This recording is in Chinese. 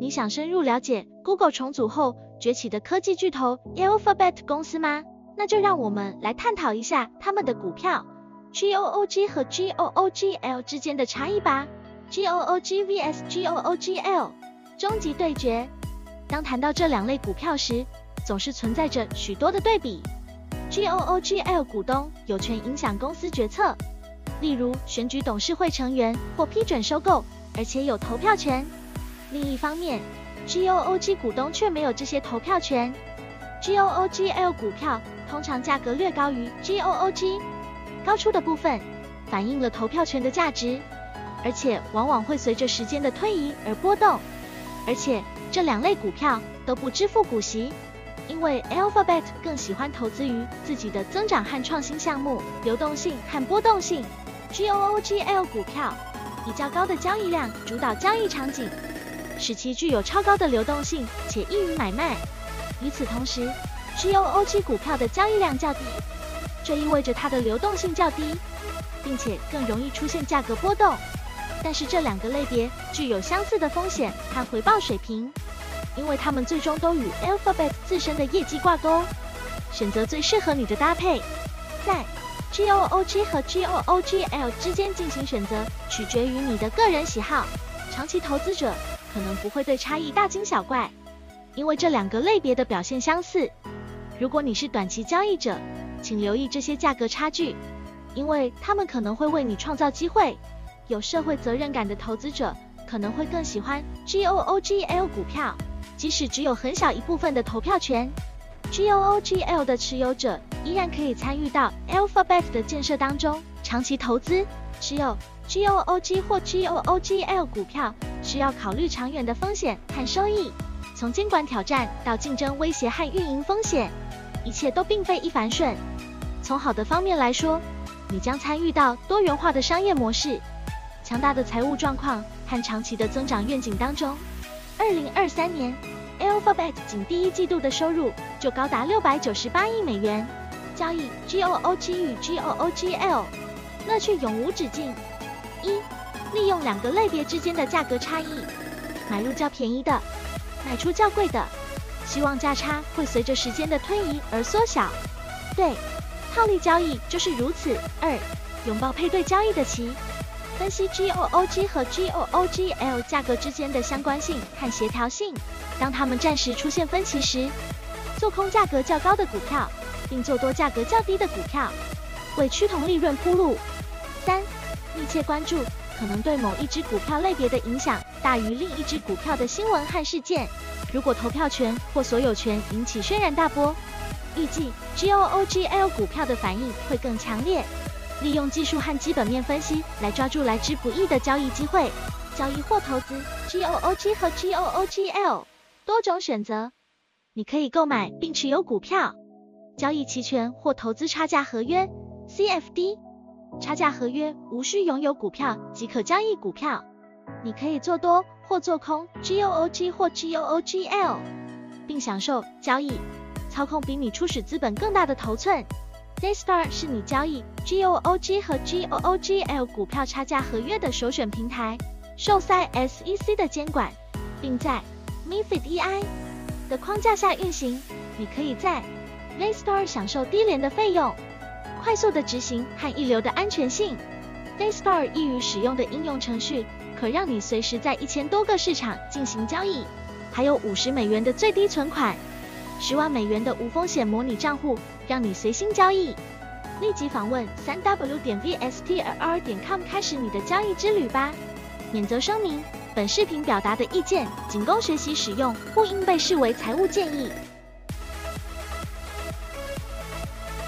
你想深入了解 Google 重组后崛起的科技巨头 Alphabet 公司吗？那就让我们来探讨一下他们的股票 GOOG 和 GOOGL 之间的差异吧。GOOG vs GOOGL，终极对决。当谈到这两类股票时，总是存在着许多的对比。GOOGL 股东有权影响公司决策，例如选举董事会成员或批准收购，而且有投票权。另一方面，GOOG 股东却没有这些投票权。GOOGL 股票通常价格略高于 GOOG，高出的部分反映了投票权的价值，而且往往会随着时间的推移而波动。而且这两类股票都不支付股息，因为 Alphabet 更喜欢投资于自己的增长和创新项目，流动性和波动性。GOOGL 股票以较高的交易量主导交易场景，使其具有超高的流动性且易于买卖。与此同时，GOOG 股票的交易量较低，这意味着它的流动性较低，并且更容易出现价格波动。但是这两个类别具有相似的风险和回报水平，因为它们最终都与 Alphabet 自身的业绩挂钩。选择最适合你的搭配，在 GOOG 和 GOOGL 之间进行选择，取决于你的个人喜好。长期投资者可能不会对差异大惊小怪。因为这两个类别的表现相似，如果你是短期交易者，请留意这些价格差距，因为他们可能会为你创造机会。有社会责任感的投资者可能会更喜欢 GOOGL 股票，即使只有很小一部分的投票权。GOOGL 的持有者依然可以参与到 Alphabet 的建设当中。长期投资持有 GOOG 或 GOOGL 股票，需要考虑长远的风险和收益。从监管挑战到竞争威胁和运营风险，一切都并非一帆顺。从好的方面来说，你将参与到多元化的商业模式、强大的财务状况和长期的增长愿景当中。二零二三年，Alphabet 仅第一季度的收入就高达六百九十八亿美元。交易 GOOG 与 GOOGL，乐趣永无止境。一、利用两个类别之间的价格差异，买入较便宜的。卖出较贵的，希望价差会随着时间的推移而缩小。对，套利交易就是如此。二，拥抱配对交易的棋，分析 GOOG 和 GOOGL 价格之间的相关性和协调性。当它们暂时出现分歧时，做空价格较高的股票，并做多价格较低的股票，为趋同利润铺路。三，密切关注。可能对某一只股票类别的影响大于另一只股票的新闻和事件。如果投票权或所有权引起轩然大波，预计 GOOGL 股票的反应会更强烈。利用技术和基本面分析来抓住来之不易的交易机会。交易或投资 GOOG 和 GOOGL 多种选择，你可以购买并持有股票，交易期权或投资差价合约 CFD。差价合约无需拥有股票即可交易股票，你可以做多或做空 GOOG 或 GOOGL，并享受交易操控比你初始资本更大的头寸。Daystar 是你交易 GOOG 和 GOOGL 股票差价合约的首选平台，受塞 SEC 的监管，并在 MiFID II 的框架下运行。你可以在 Daystar 享受低廉的费用。快速的执行和一流的安全性，Daystar 易于使用的应用程序，可让你随时在一千多个市场进行交易，还有五十美元的最低存款，十万美元的无风险模拟账户，让你随心交易。立即访问三 w 点 vstr 点 com 开始你的交易之旅吧。免责声明：本视频表达的意见仅供学习使用，不应被视为财务建议。